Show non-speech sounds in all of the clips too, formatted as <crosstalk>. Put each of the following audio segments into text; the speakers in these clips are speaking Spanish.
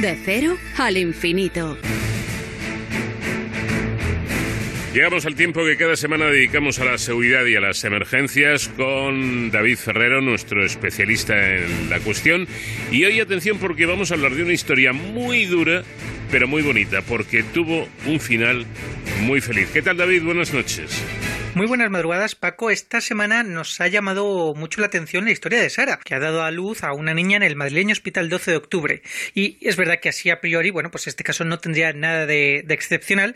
De cero al infinito. Llegamos al tiempo que cada semana dedicamos a la seguridad y a las emergencias con David Ferrero, nuestro especialista en la cuestión. Y hoy atención porque vamos a hablar de una historia muy dura, pero muy bonita, porque tuvo un final muy feliz. ¿Qué tal David? Buenas noches. Muy buenas madrugadas, Paco. Esta semana nos ha llamado mucho la atención la historia de Sara, que ha dado a luz a una niña en el madrileño Hospital 12 de Octubre. Y es verdad que así a priori, bueno, pues este caso no tendría nada de, de excepcional,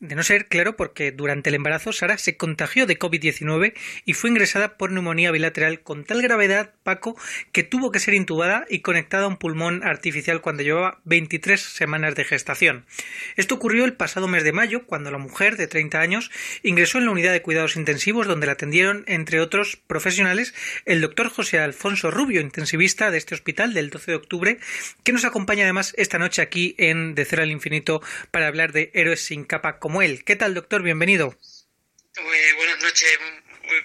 de no ser, claro, porque durante el embarazo Sara se contagió de COVID-19 y fue ingresada por neumonía bilateral con tal gravedad, Paco, que tuvo que ser intubada y conectada a un pulmón artificial cuando llevaba 23 semanas de gestación. Esto ocurrió el pasado mes de mayo, cuando la mujer de 30 años ingresó en la unidad de cuidados intensivos donde la atendieron, entre otros profesionales, el doctor José Alfonso Rubio, intensivista de este hospital del 12 de octubre, que nos acompaña además esta noche aquí en De Cero al Infinito para hablar de Héroes sin capa como él. ¿Qué tal, doctor? Bienvenido. Buenas noches.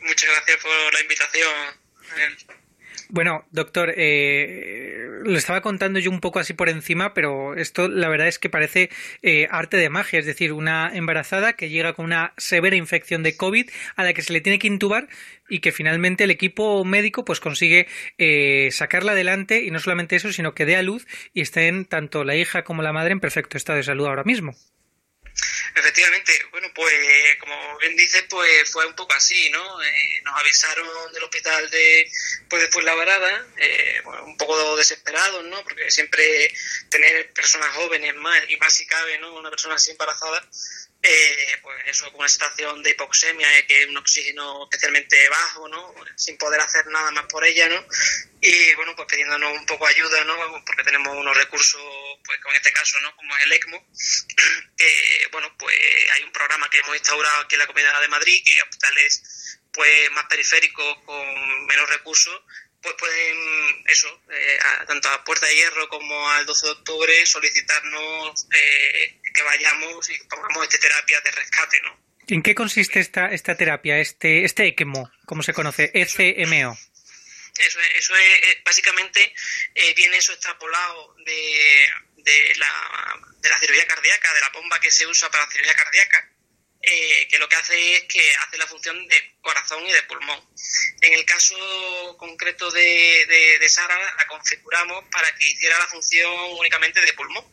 muchas gracias por la invitación. Bueno, doctor, eh, lo estaba contando yo un poco así por encima, pero esto la verdad es que parece eh, arte de magia, es decir, una embarazada que llega con una severa infección de COVID a la que se le tiene que intubar y que finalmente el equipo médico pues consigue eh, sacarla adelante y no solamente eso, sino que dé a luz y estén tanto la hija como la madre en perfecto estado de salud ahora mismo. Efectivamente, bueno, pues como bien dices, pues fue un poco así, ¿no? Eh, nos avisaron del hospital de, pues después la varada, eh, un poco desesperados, ¿no? Porque siempre tener personas jóvenes más, y más si cabe, ¿no? Una persona así embarazada, eh, pues eso, con una situación de hipoxemia, eh, que es un oxígeno especialmente bajo, ¿no? Sin poder hacer nada más por ella, ¿no? Y bueno, pues pidiéndonos un poco ayuda, ¿no? Porque tenemos unos recursos, pues como en este caso, ¿no? Como es el ECMO, <clears throat> que, bueno, pues hay un programa que hemos instaurado aquí en la Comunidad de Madrid, que hospitales, pues más periféricos, con menos recursos, pues pueden, eso, eh, tanto a Puerta de Hierro como al 12 de octubre solicitarnos eh, que vayamos y pongamos esta terapia de rescate, ¿no? ¿En qué consiste esta, esta terapia, este, este ECMO, como se conoce, ECMO? Eso, eso es, básicamente eh, viene eso extrapolado de, de, la, de la cirugía cardíaca, de la bomba que se usa para la cirugía cardíaca, eh, que lo que hace es que hace la función de corazón y de pulmón. En el caso concreto de, de, Sara, la configuramos para que hiciera la función únicamente de pulmón.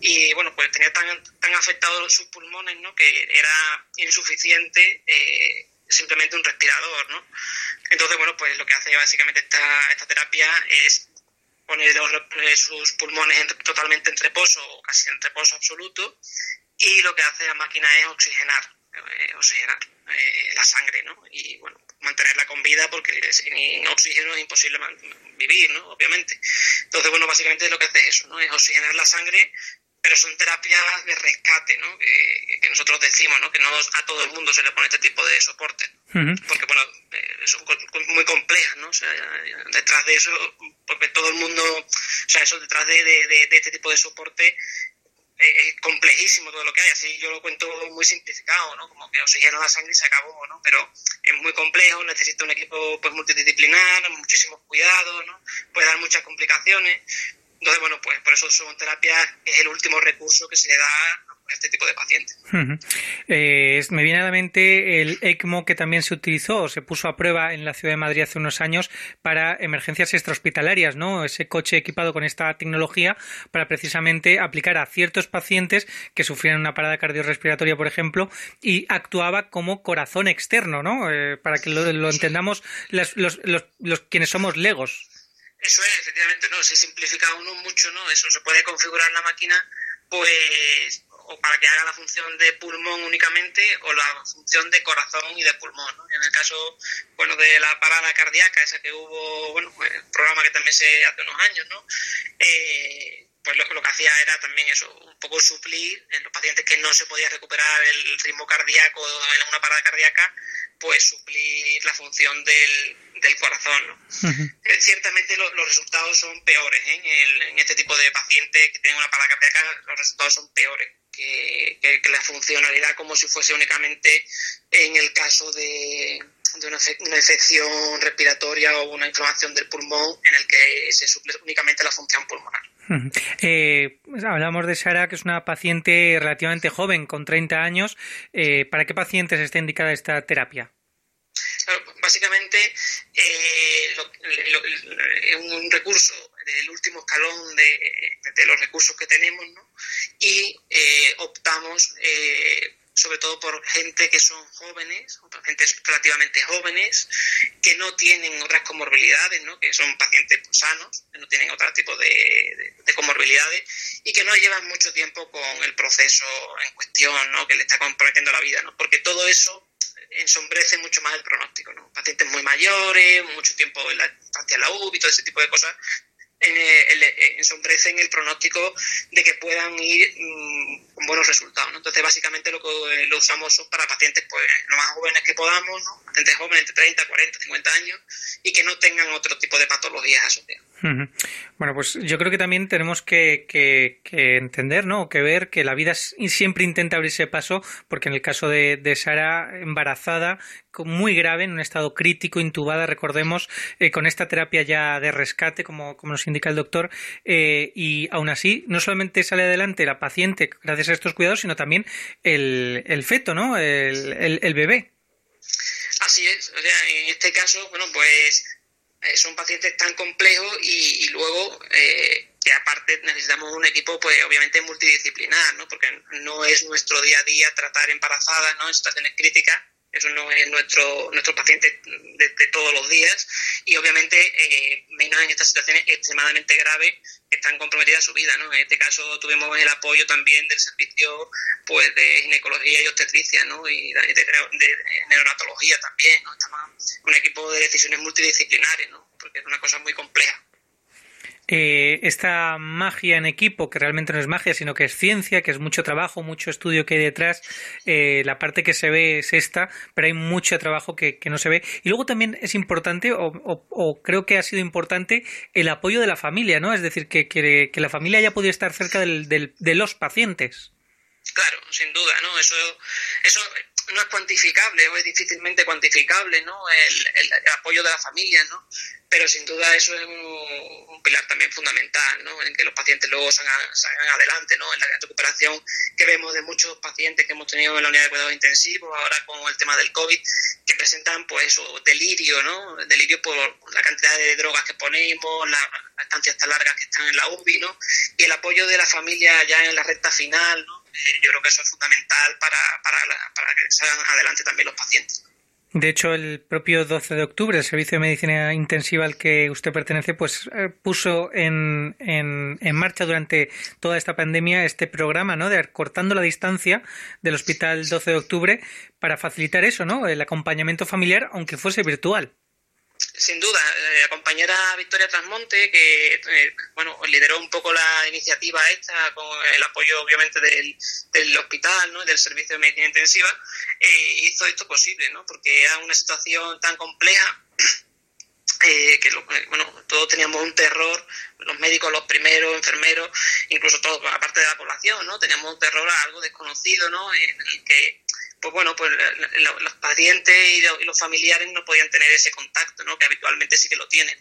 Y bueno, pues tenía tan, tan afectados sus pulmones ¿no? que era insuficiente eh, simplemente un respirador. ¿no? Entonces, bueno, pues lo que hace básicamente esta, esta terapia es poner sus pulmones totalmente en reposo o casi en reposo absoluto y lo que hace la máquina es oxigenar, eh, oxigenar eh, la sangre, ¿no? Y bueno, mantenerla con vida porque sin oxígeno es imposible vivir, ¿no? Obviamente. Entonces, bueno, básicamente lo que hace es eso, ¿no? Es oxigenar la sangre, pero son terapias de rescate, ¿no? Que, nosotros decimos, ¿no? Que no a todo el mundo se le pone este tipo de soporte. Porque, bueno, eh, son muy complejas, ¿no? O sea, detrás de eso, porque todo el mundo, o sea, eso detrás de, de este tipo de soporte es complejísimo todo lo que hay, así yo lo cuento muy simplificado, ¿no? Como que oxigena la sangre y se acabó, ¿no? Pero es muy complejo, necesita un equipo pues multidisciplinar, muchísimos cuidados, ¿no? Puede dar muchas complicaciones. Entonces, bueno, pues por eso son terapias, es el último recurso que se le da a este tipo de pacientes. Eh, me viene a la mente el ECMO que también se utilizó o se puso a prueba en la ciudad de Madrid hace unos años para emergencias extrahospitalarias, ¿no? Ese coche equipado con esta tecnología para precisamente aplicar a ciertos pacientes que sufrían una parada cardiorrespiratoria, por ejemplo, y actuaba como corazón externo, ¿no? Eh, para que lo, entendamos los, los, los quienes somos legos. Eso es, efectivamente, ¿no? Se simplifica uno mucho, ¿no? Eso se puede configurar la máquina, pues, o para que haga la función de pulmón únicamente, o la función de corazón y de pulmón, ¿no? En el caso, bueno, de la parada cardíaca, esa que hubo, bueno, pues, el programa que también se hace unos años, ¿no? Eh, pues lo, lo, que hacía era también eso, un poco suplir en los pacientes que no se podía recuperar el ritmo cardíaco en una parada cardíaca, pues suplir la función del, del corazón. ¿no? Eh, ciertamente los resultados son peores ¿eh? en, este tipo de pacientes que tienen una parada cardíaca, los resultados son peores que, que, la funcionalidad como si fuese únicamente en el caso de, de una, infección respiratoria o una inflamación del pulmón en el que se suple únicamente la función pulmonar. Eh, hablamos de Sara, que es una paciente relativamente joven, con 30 años. Eh, ¿Para qué pacientes está indicada esta terapia? básicamente eh, es un recurso del último escalón de, los recursos que tenemos ¿no? y eh, optamos eh, sobre todo por gente que son jóvenes, gente relativamente jóvenes, que no tienen otras comorbilidades, ¿no? que son pacientes sanos, que no tienen otro tipo de, comorbilidades y que no llevan mucho tiempo con el proceso en cuestión, ¿no? que le está comprometiendo la vida, ¿no? porque todo eso ensombrece mucho más el pronóstico. ¿no? Pacientes muy mayores, mucho tiempo en la estancia en la UBI, todo ese tipo de cosas, eh, ensombrecen el pronóstico de que puedan ir mm, con buenos resultados. Entonces, básicamente lo que lo usamos son para pacientes pues, lo más jóvenes que podamos, ¿no? pacientes jóvenes entre 30, 40, 50 años y que no tengan otro tipo de patologías asociadas. Bueno, pues yo creo que también tenemos que, entender, ¿no? Que ver que la vida siempre intenta abrirse paso, porque en el caso de, de Sara, embarazada, muy grave, en un estado crítico, intubada, recordemos, eh, con esta terapia ya de rescate, como, como nos indica el doctor, eh, y aún así, no solamente sale adelante la paciente gracias a estos cuidados, sino también el, feto, ¿no? El, bebé. Así es, o sea, en este caso, bueno, pues eh, son pacientes tan complejos y, y luego que aparte necesitamos un equipo pues obviamente multidisciplinar, ¿no? Porque no es nuestro día a día tratar embarazadas, ¿no? En situaciones críticas, eso no es nuestro, nuestro paciente de, todos los días y obviamente eh, menos en estas situaciones extremadamente graves están comprometidas su vida. ¿no? En este caso tuvimos el apoyo también del servicio pues de ginecología y obstetricia ¿no? y de, de, neonatología también. ¿no? Estamos un equipo de decisiones multidisciplinares ¿no? porque es una cosa muy compleja. Eh, esta magia en equipo, que realmente no es magia, sino que es ciencia, que es mucho trabajo, mucho estudio que hay detrás, eh, la parte que se ve es esta, pero hay mucho trabajo que, no se ve. Y luego también es importante, o, creo que ha sido importante, el apoyo de la familia, ¿no? Es decir, que, que, la familia haya podido estar cerca del, de los pacientes. Claro, sin duda, ¿no? Eso, eso no es cuantificable o es difícilmente cuantificable, ¿no? El, el, apoyo de la familia, ¿no? Pero sin duda eso es un, pilar también fundamental, ¿no? En que los pacientes luego salgan, adelante, ¿no? En la recuperación que vemos de muchos pacientes que hemos tenido en la unidad de cuidados intensivos, ahora con el tema del COVID, que presentan, pues, eso, delirio, ¿no? Delirio por la cantidad de drogas que ponemos, las estancias tan largas que están en la UBI, ¿no? Y el apoyo de la familia ya en la recta final, ¿no? Yo creo que eso es fundamental para, para, para que salgan adelante también los pacientes. De hecho, el propio 12 de octubre, el Servicio de Medicina Intensiva al que usted pertenece, pues eh, puso en, en, en, marcha durante toda esta pandemia este programa, ¿no? De cortando la distancia del Hospital 12 de octubre para facilitar eso, ¿no? El acompañamiento familiar, aunque fuese virtual. Sin duda, eh, la compañera Victoria Trasmonte, que eh, bueno, lideró un poco la iniciativa esta con el apoyo obviamente del, del hospital, ¿no? del servicio de medicina intensiva, eh, hizo esto posible, ¿no? porque era una situación tan compleja <clears throat> que bueno, todos teníamos un terror, los médicos los primeros, enfermeros, incluso todos, aparte de la población, ¿no? Teníamos un terror a algo desconocido, ¿no? En el que pues bueno, pues los pacientes y los familiares no podían tener ese contacto, ¿no? Que habitualmente sí que lo tienen,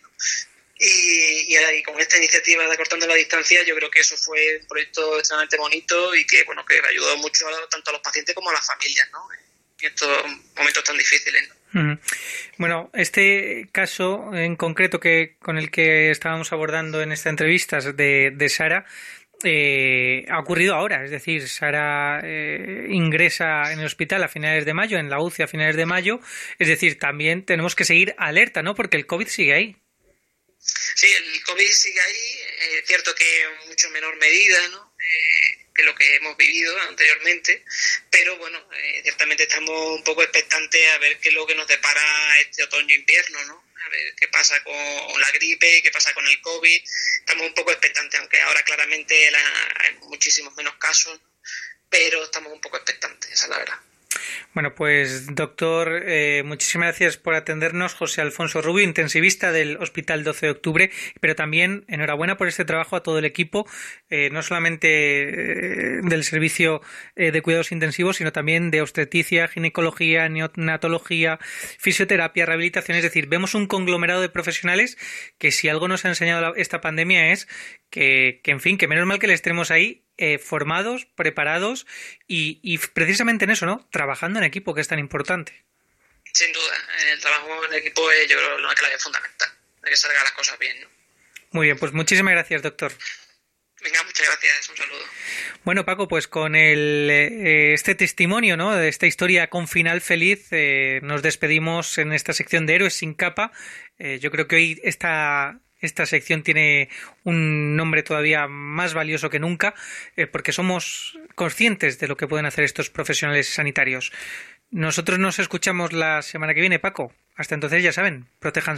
Y, y, con esta iniciativa de Acortando la Distancia, yo creo que eso fue un proyecto extremadamente bonito y que, bueno, que ayudó mucho tanto a los pacientes como a las familias, ¿no? En estos momentos tan difíciles, Bueno, este caso en concreto que con el que estábamos abordando en esta entrevista de, de Sara, eh, ha ocurrido ahora, es decir, Sara eh, ingresa en el hospital a finales de mayo, en la UCI a finales de mayo, es decir, también tenemos que seguir alerta, ¿no? Porque el COVID sigue ahí. Sí, el COVID sigue ahí, es eh, cierto que en mucho menor medida, ¿no? Que lo que hemos vivido anteriormente, pero bueno, ciertamente estamos un poco expectantes a ver qué es lo que nos depara este otoño-invierno, ¿no? a ver qué pasa con la gripe, qué pasa con el COVID. Estamos un poco expectantes, aunque ahora claramente hay muchísimos menos casos, pero estamos un poco expectantes, esa es la verdad. Bueno, pues doctor, eh, muchísimas gracias por atendernos. José Alfonso Rubio, intensivista del Hospital 12 de Octubre, pero también enhorabuena por este trabajo a todo el equipo, eh, no solamente eh, del servicio de cuidados intensivos, sino también de obstetricia, ginecología, neonatología, fisioterapia, rehabilitación. Es decir, vemos un conglomerado de profesionales que si algo nos ha enseñado esta pandemia es que, que en fin, que menos mal que les tenemos ahí eh, formados, preparados y, precisamente en eso, ¿no? Trabajando en equipo, que es tan importante. Sin duda, el trabajo en equipo es yo creo la clave fundamental, de que salgan las cosas bien, ¿no? Muy bien, pues muchísimas gracias, doctor. Venga, muchas gracias, un saludo. Bueno, Paco, pues con el, eh, este testimonio, ¿no? De esta historia con final feliz, eh, nos despedimos en esta sección de Héroes sin capa. yo creo que hoy esta esta sección tiene un nombre todavía más valioso que nunca eh, porque somos conscientes de lo que pueden hacer estos profesionales sanitarios. Nosotros nos escuchamos la semana que viene, Paco. Hasta entonces, ya saben, protéjanse.